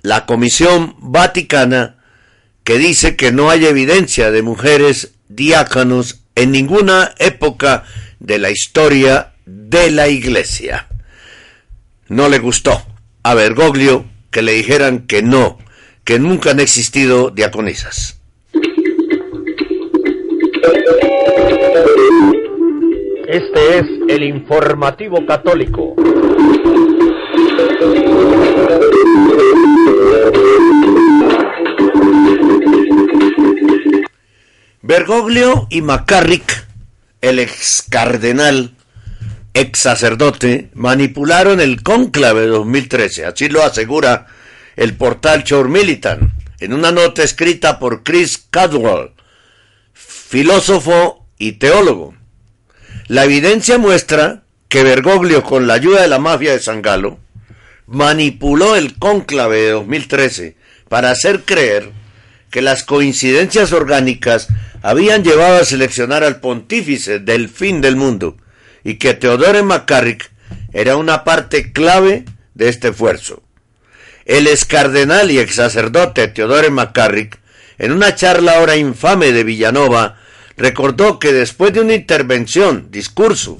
Speaker 1: la Comisión Vaticana, que dice que no hay evidencia de mujeres diáconos en ninguna época de la historia de la Iglesia. No le gustó a Bergoglio que le dijeran que no, que nunca han existido diaconisas.
Speaker 2: Este es el informativo católico.
Speaker 1: Bergoglio y McCarrick, el ex cardenal, ex sacerdote, manipularon el cónclave de 2013, así lo asegura el portal Shore Militant, en una nota escrita por Chris Cadwell, filósofo y teólogo. La evidencia muestra que Bergoglio, con la ayuda de la mafia de San Galo, manipuló el cónclave de 2013 para hacer creer que las coincidencias orgánicas habían llevado a seleccionar al pontífice del fin del mundo y que Teodore McCarrick era una parte clave de este esfuerzo. El ex cardenal y ex sacerdote Teodore McCarrick, en una charla ahora infame de Villanova, recordó que después de una intervención, discurso,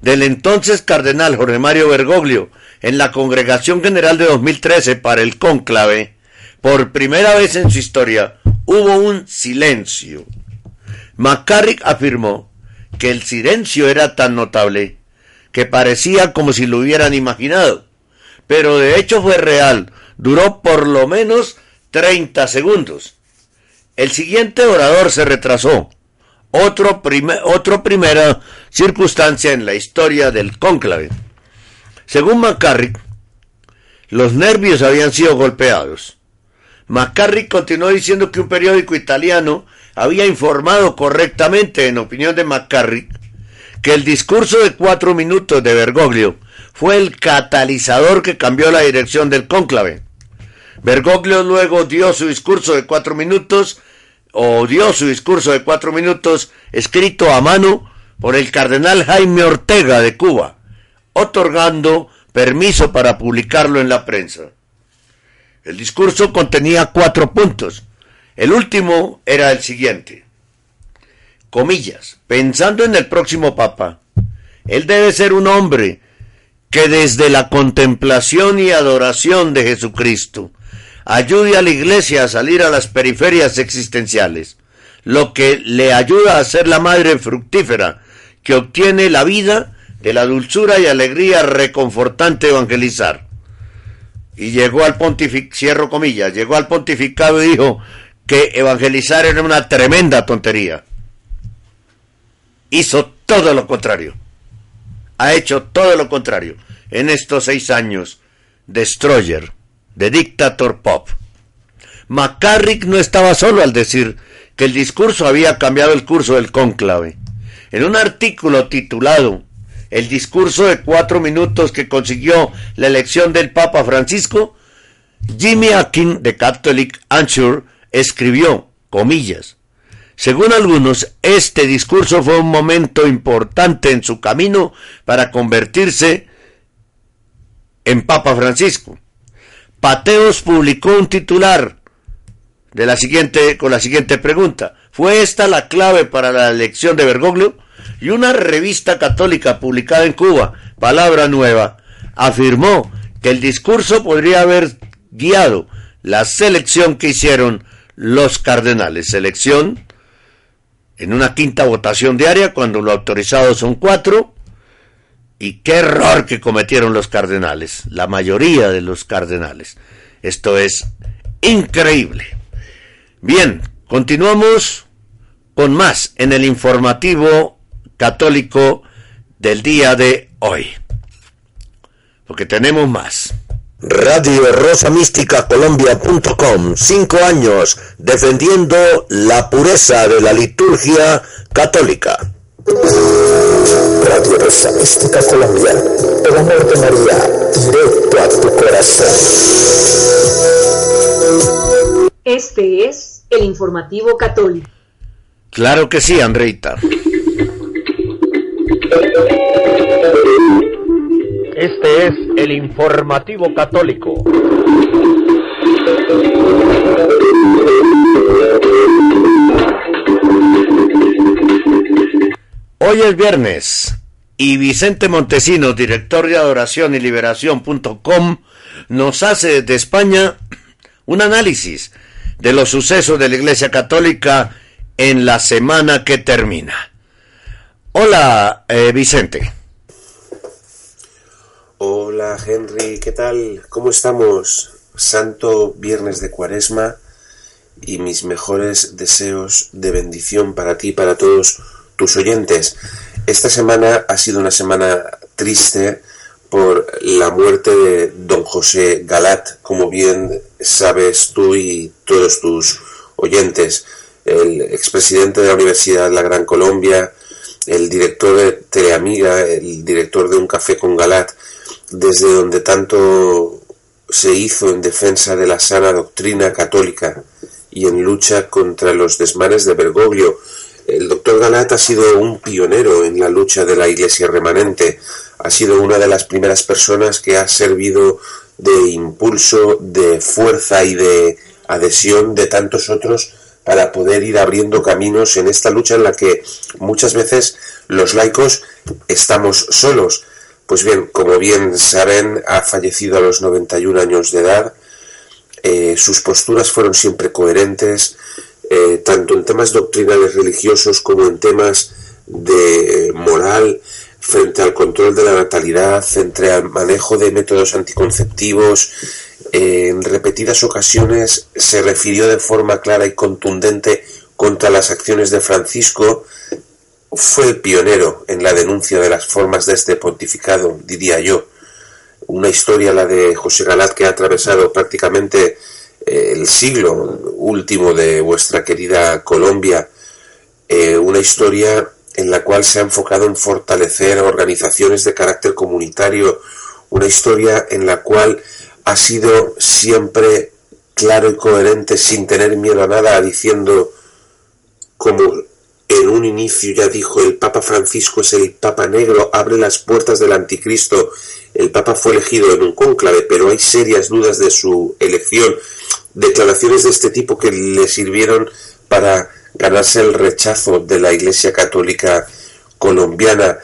Speaker 1: del entonces cardenal Jorge Mario Bergoglio en la Congregación General de 2013 para el cónclave, por primera vez en su historia hubo un silencio. McCarrick afirmó que el silencio era tan notable que parecía como si lo hubieran imaginado, pero de hecho fue real, duró por lo menos 30 segundos. El siguiente orador se retrasó, otro, otro primera circunstancia en la historia del cónclave. Según McCarrick, los nervios habían sido golpeados. McCarrick continuó diciendo que un periódico italiano había informado correctamente, en opinión de McCarrick, que el discurso de cuatro minutos de Bergoglio fue el catalizador que cambió la dirección del cónclave. Bergoglio luego dio su discurso de cuatro minutos, o dio su discurso de cuatro minutos escrito a mano por el cardenal Jaime Ortega de Cuba, otorgando permiso para publicarlo en la prensa. El discurso contenía cuatro puntos. El último era el siguiente. Comillas, pensando en el próximo Papa, él debe ser un hombre que desde la contemplación y adoración de Jesucristo ayude a la iglesia a salir a las periferias existenciales, lo que le ayuda a ser la madre fructífera que obtiene la vida de la dulzura y alegría reconfortante evangelizar. Y llegó al pontificado, comillas, llegó al pontificado y dijo que evangelizar era una tremenda tontería. Hizo todo lo contrario ha hecho todo lo contrario en estos seis años. Destroyer, de Dictator Pop. McCarrick no estaba solo al decir que el discurso había cambiado el curso del cónclave. En un artículo titulado El discurso de cuatro minutos que consiguió la elección del Papa Francisco, Jimmy Akin de Catholic Answer escribió, comillas, según algunos, este discurso fue un momento importante en su camino para convertirse en Papa Francisco. Pateos publicó un titular de la siguiente, con la siguiente pregunta. ¿Fue esta la clave para la elección de Bergoglio? Y una revista católica publicada en Cuba, Palabra Nueva, afirmó que el discurso podría haber guiado la selección que hicieron los cardenales. Selección en una quinta votación diaria cuando lo autorizado son cuatro. Y qué error que cometieron los cardenales, la mayoría de los cardenales. Esto es increíble. Bien, continuamos con más en el informativo católico del día de hoy. Porque tenemos más.
Speaker 5: Radio Rosa Mística Colombia.com, cinco años defendiendo la pureza de la liturgia católica. Radio Rosa Mística Colombia, el amor de María, directo a tu corazón.
Speaker 6: Este es el informativo católico.
Speaker 1: Claro que sí, Andreita.
Speaker 2: Este es el informativo católico.
Speaker 1: Hoy es viernes y Vicente Montesinos, director de adoración y liberación.com, nos hace desde España un análisis de los sucesos de la Iglesia Católica en la semana que termina. Hola, eh, Vicente.
Speaker 8: Hola Henry, ¿qué tal? ¿Cómo estamos? Santo Viernes de Cuaresma y mis mejores deseos de bendición para ti y para todos tus oyentes. Esta semana ha sido una semana triste por la muerte de don José Galat, como bien sabes tú y todos tus oyentes, el expresidente de la Universidad de la Gran Colombia, el director de Teleamiga, el director de Un Café con Galat, desde donde tanto se hizo en defensa de la sana doctrina católica y en lucha contra los desmanes de Bergoglio. El doctor Galat ha sido un pionero en la lucha de la Iglesia remanente, ha sido una de las primeras personas que ha servido de impulso, de fuerza y de adhesión de tantos otros para poder ir abriendo caminos en esta lucha en la que muchas veces los laicos estamos solos pues bien, como bien saben, ha fallecido a los 91 años de edad. Eh, sus posturas fueron siempre coherentes, eh, tanto en temas doctrinales religiosos como en temas de moral, frente al control de la natalidad, frente al manejo de métodos anticonceptivos. En repetidas ocasiones se refirió de forma clara y contundente contra las acciones de Francisco fue el pionero en la denuncia de las formas de este pontificado, diría yo. Una historia, la de José Galat, que ha atravesado prácticamente el siglo último de vuestra querida Colombia, eh, una historia en la cual se ha enfocado en fortalecer organizaciones de carácter comunitario, una historia en la cual ha sido siempre claro y coherente sin tener miedo a nada, diciendo como en un inicio ya dijo el Papa Francisco es el Papa negro, abre las puertas del anticristo. El Papa fue elegido en un cónclave, pero hay serias dudas de su elección. Declaraciones de este tipo que le sirvieron para ganarse el rechazo de la Iglesia Católica colombiana.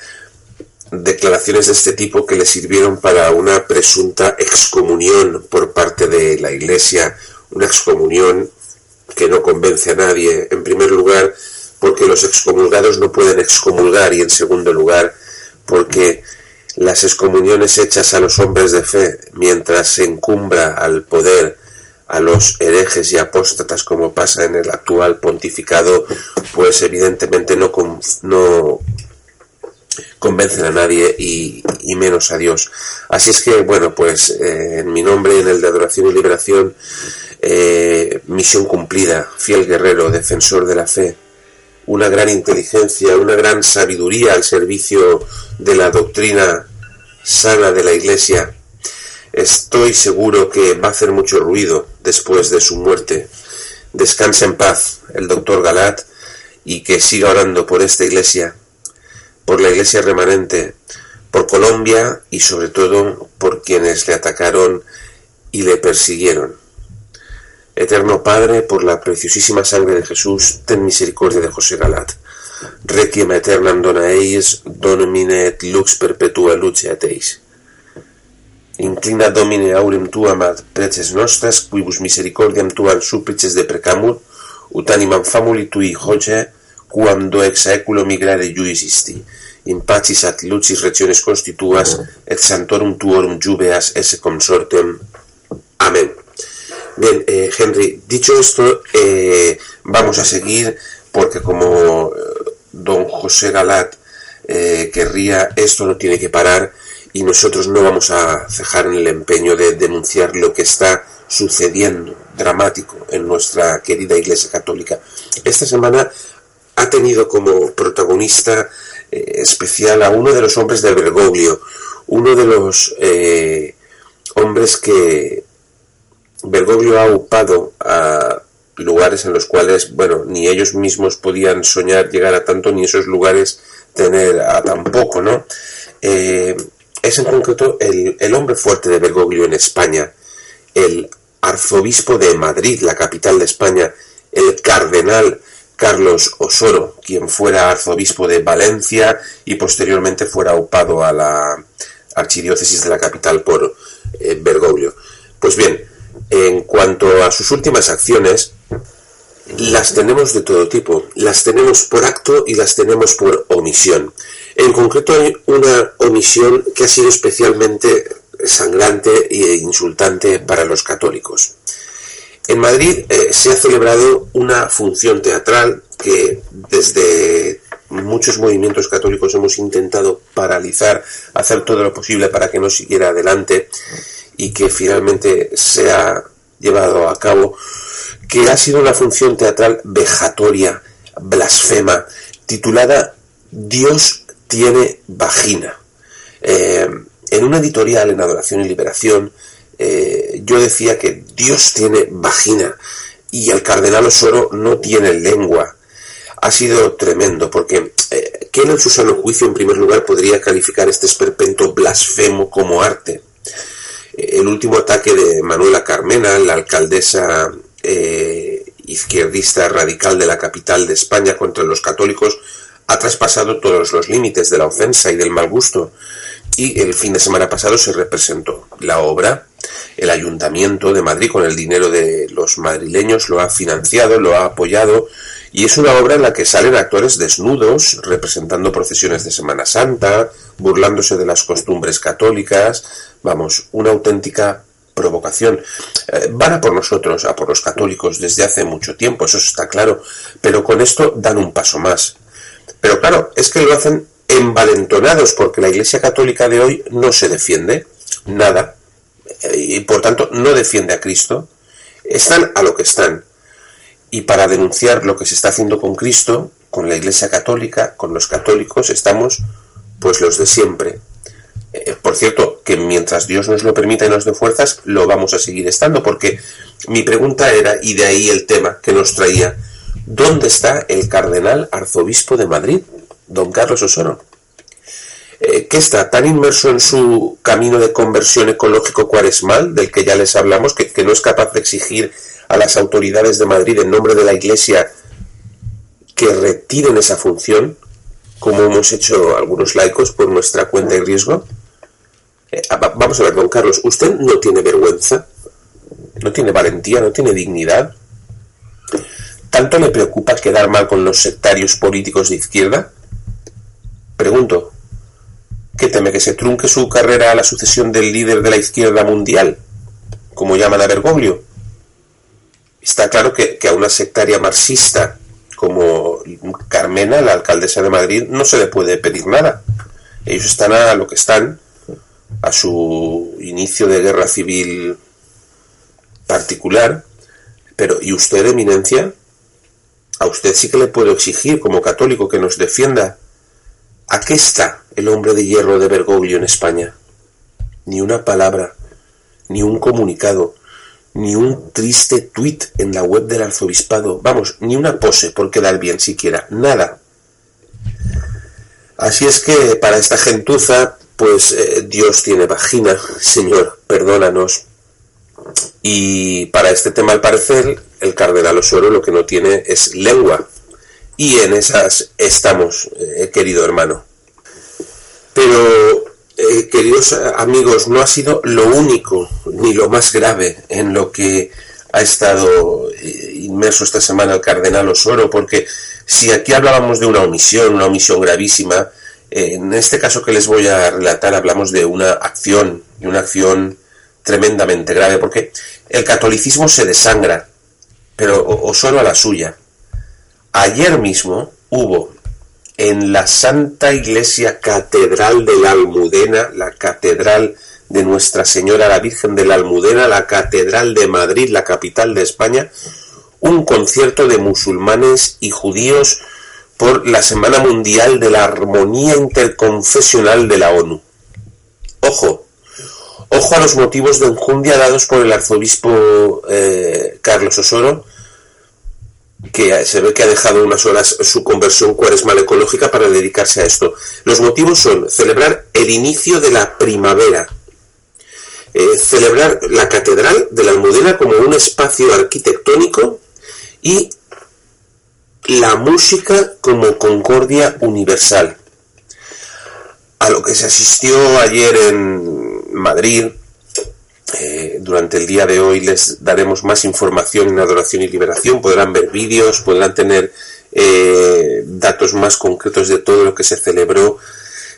Speaker 8: Declaraciones de este tipo que le sirvieron para una presunta excomunión por parte de la Iglesia, una excomunión que no convence a nadie. En primer lugar, porque los excomulgados no pueden excomulgar y en segundo lugar, porque las excomuniones hechas a los hombres de fe mientras se encumbra al poder a los herejes y apóstatas como pasa en el actual pontificado, pues evidentemente no, no convencen a nadie y, menos a Dios. Así es que, bueno, pues eh, en mi nombre y en el de Adoración y Liberación, eh, misión cumplida, fiel guerrero, defensor de la fe, una gran inteligencia, una gran sabiduría al servicio de la doctrina sana de la Iglesia. Estoy seguro que va a hacer mucho ruido después de su muerte. Descanse en paz el doctor Galat y que siga orando por esta iglesia, por la iglesia remanente, por Colombia y sobre todo por quienes le atacaron y le persiguieron. Eterno Padre, por la preciosísima sangre de Jesús, ten misericordia de José Galat. Requiem aeternam dona eis, domine et lux perpetua luce ateis. Inclina Domine aurem tuam ad preces nostras, quibus misericordiam tuam supplices deprecamur, ut animam famuli tui hoce, quam do ex aeculo migrare isti, in pacis at lucis regiones constituas, et santorum tuorum jubeas esse consortem. Amén. Bien, eh, Henry, dicho esto, eh, vamos a seguir porque como eh, don José Galat querría, esto no tiene que parar y nosotros no vamos a cejar en el empeño de denunciar lo que está sucediendo dramático en nuestra querida Iglesia Católica. Esta semana ha tenido como protagonista especial a uno de los hombres de Bergoglio, uno de los hombres que Bergoglio ha ocupado a lugares en los cuales, bueno, ni ellos mismos podían soñar llegar a tanto, ni esos lugares tener a tan poco, ¿no? Eh, es en concreto el, el, hombre fuerte de Bergoglio en España, el arzobispo de Madrid, la capital de España, el cardenal Carlos Osoro, quien fuera arzobispo de Valencia y posteriormente fuera upado a la archidiócesis de la capital por eh, Bergoglio. Pues bien, en cuanto a sus últimas acciones, las tenemos de todo tipo. Las tenemos por acto y las tenemos por omisión. En concreto hay una omisión que ha sido especialmente sangrante e insultante para los católicos. En Madrid eh, se ha celebrado una función teatral que desde muchos movimientos católicos hemos intentado paralizar, hacer todo lo posible para que no siguiera adelante y que finalmente se ha llevado a cabo, que ha sido una función teatral vejatoria, blasfema, titulada Dios tiene vagina. Eh, en una editorial en Adoración y Liberación, eh, yo decía que Dios tiene vagina y el cardenal Osoro no tiene lengua. Ha sido tremendo porque eh, ¿quién en su sano juicio en primer lugar podría calificar este esperpento blasfemo como arte? el último ataque de Manuela Carmena, la alcaldesa eh, izquierdista radical de la capital de España contra los católicos, ha traspasado todos los límites de la ofensa y del mal gusto. Y el fin de semana pasado se representó la obra. El ayuntamiento de Madrid, con el dinero de los madrileños, lo ha financiado, lo ha apoyado. Y es una obra en la que salen actores desnudos, representando procesiones de Semana Santa, burlándose de las costumbres católicas, Vamos, una auténtica provocación. Eh, van a por nosotros, a por los católicos, desde hace mucho tiempo, eso está claro, pero con esto dan un paso más. Pero claro, es que lo hacen envalentonados porque la Iglesia Católica de hoy no se defiende, nada, y por tanto no defiende a Cristo. están a lo que están. Y para denunciar lo que se está haciendo con Cristo, con la Iglesia Católica, con los católicos, estamos pues los de siempre. Eh, por cierto, que mientras Dios nos lo permita y nos dé fuerzas, lo vamos a seguir estando, porque mi pregunta era, y de ahí el tema que nos traía, ¿dónde está el cardenal arzobispo de Madrid, don Carlos Osoro? Eh, ¿Qué está tan inmerso en su camino de conversión ecológico cuaresmal, del que ya les hablamos, que, que no es capaz de exigir a las autoridades de Madrid en nombre de la Iglesia que retiren esa función, como hemos hecho algunos laicos por nuestra cuenta y riesgo? Eh, vamos a ver, don Carlos, ¿usted no tiene vergüenza? ¿No tiene valentía? ¿No tiene dignidad? ¿Tanto le preocupa quedar mal con los sectarios políticos de izquierda? Pregunto, ¿qué teme que se trunque su carrera a la sucesión del líder de la izquierda mundial, como llaman a Bergoglio? Está claro que, que a una sectaria marxista como Carmena, la alcaldesa de Madrid, no se le puede pedir nada. Ellos están a lo que están, a su inicio de guerra civil particular, pero ¿y usted, eminencia? A usted sí que le puedo exigir, como católico, que nos defienda. ¿A qué está el hombre de hierro de Bergoglio en España? Ni una palabra, ni un comunicado, ni un triste tuit en la web del arzobispado, vamos, ni una pose por quedar bien siquiera, nada. Así es que para esta gentuza, pues eh, Dios tiene vagina, Señor, perdónanos. Y para este tema, al parecer, el cardenal Osoro lo que no tiene es lengua. Y en esas estamos, eh, querido hermano. Pero, eh, queridos amigos, no ha sido lo único ni lo más grave en lo que ha estado inmerso esta semana el cardenal Osoro, porque si aquí hablábamos de una omisión, una omisión gravísima, en este caso que les voy a relatar hablamos de una acción, y una acción tremendamente grave, porque el catolicismo se desangra, pero o, solo a la suya. Ayer mismo hubo en la Santa Iglesia Catedral de la Almudena, la Catedral de Nuestra Señora la Virgen de la Almudena, la Catedral de Madrid, la capital de España, un concierto de musulmanes y judíos por la Semana Mundial de la Armonía Interconfesional de la ONU. Ojo, ojo a los motivos de enjundia dados por el arzobispo eh, Carlos Osoro, que se ve que ha dejado unas horas su conversión cuaresmal ecológica para dedicarse a esto. Los motivos son celebrar el inicio de la primavera, eh, celebrar la Catedral de la Almudena como un espacio arquitectónico y la música como concordia universal. A lo que se asistió ayer en Madrid, eh, durante el día de hoy les daremos más información en Adoración y Liberación, podrán ver vídeos, podrán tener eh, datos más concretos de todo lo que se celebró.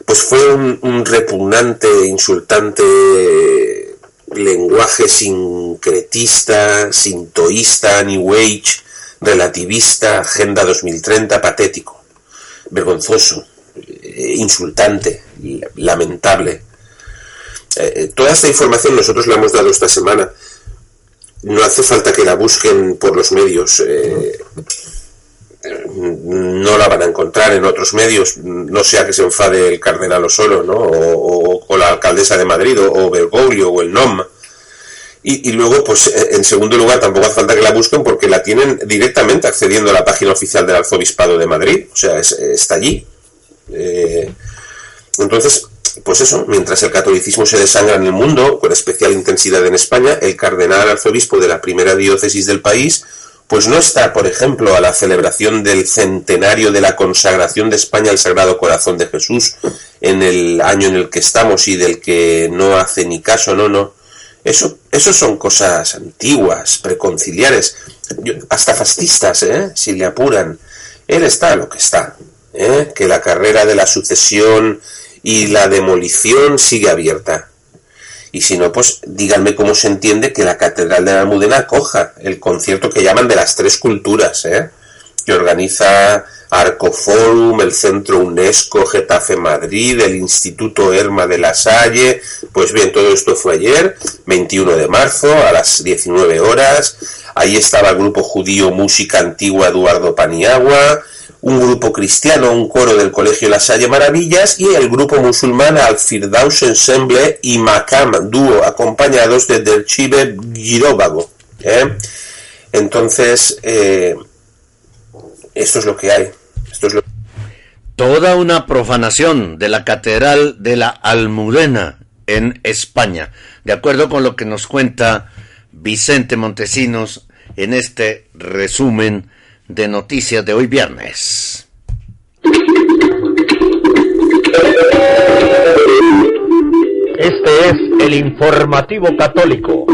Speaker 8: Pues fue un, repugnante, insultante lenguaje sincretista, sintoísta, new age, relativista, Agenda 2030, patético, vergonzoso, eh, insultante, lamentable. Eh, eh, toda esta información nosotros la hemos dado esta semana. No hace falta que la busquen por los medios. no la van a encontrar en otros medios, no sea que se enfade el cardenal Osoro, ¿no? O, la alcaldesa de Madrid, o, o Bergoglio, o el NOM y, luego, pues eh, en segundo lugar, tampoco hace falta que la busquen porque la tienen directamente accediendo a la página oficial del Arzobispado de Madrid. O sea, está allí. Eh, entonces, pues eso, mientras el catolicismo se desangra en el mundo, con especial intensidad en España, el cardenal arzobispo de la primera diócesis del país, pues no está, por ejemplo, a la celebración del centenario de la consagración de España al Sagrado Corazón de Jesús en el año en el que estamos y del que no hace ni caso, no, no eso, eso son cosas antiguas, preconciliares, hasta fascistas, ¿eh? si le apuran. Él está lo que está, ¿eh? que la carrera de la sucesión y la demolición sigue abierta. Y si no, pues díganme cómo se entiende que la Catedral de la Almudena acoja el concierto que llaman de las tres culturas, ¿eh? que organiza Arcoforum, el Centro UNESCO, Getafe Madrid, el Instituto Herma de la Salle. Pues bien, todo esto fue ayer, 21 de marzo, a las 19 horas. Ahí estaba el grupo judío Música Antigua Eduardo Paniagua, un grupo cristiano, un coro del Colegio La Salle Maravillas y el grupo musulmán Al Firdaus Ensemble y Makam dúo, acompañados de Del Chive Giróvago. ¿eh? Entonces, eh, esto es lo que hay. Esto es lo...
Speaker 1: Toda una profanación de la Catedral de la Almudena en España, de acuerdo con lo que nos cuenta Vicente Montesinos en este resumen de noticias de hoy viernes.
Speaker 2: Este es el informativo católico.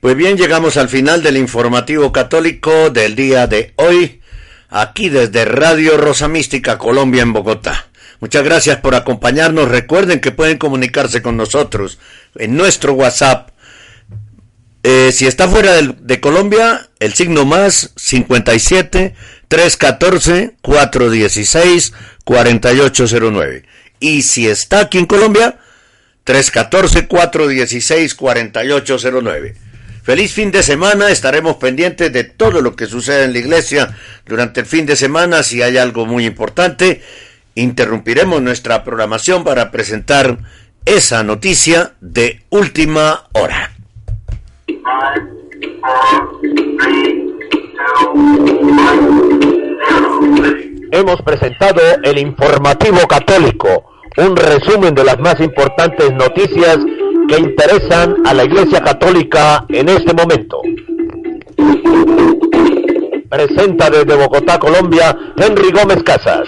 Speaker 1: Pues bien, llegamos al final del informativo católico del día de hoy, aquí desde Radio Rosa Mística, Colombia, en Bogotá. Muchas gracias por acompañarnos. Recuerden que pueden comunicarse con nosotros en nuestro WhatsApp. Eh, si está fuera de, de Colombia, el signo más 57 314 416 4809. Y si está aquí en Colombia, 314 416 4809. Feliz fin de semana, estaremos pendientes de todo lo que sucede en la iglesia durante el fin de semana. Si hay algo muy importante, interrumpiremos nuestra programación para presentar esa noticia de última hora.
Speaker 2: Hemos presentado el informativo católico, un resumen de las más importantes noticias que interesan a la Iglesia Católica en este momento. Presenta desde Bogotá, Colombia, Henry Gómez Casas.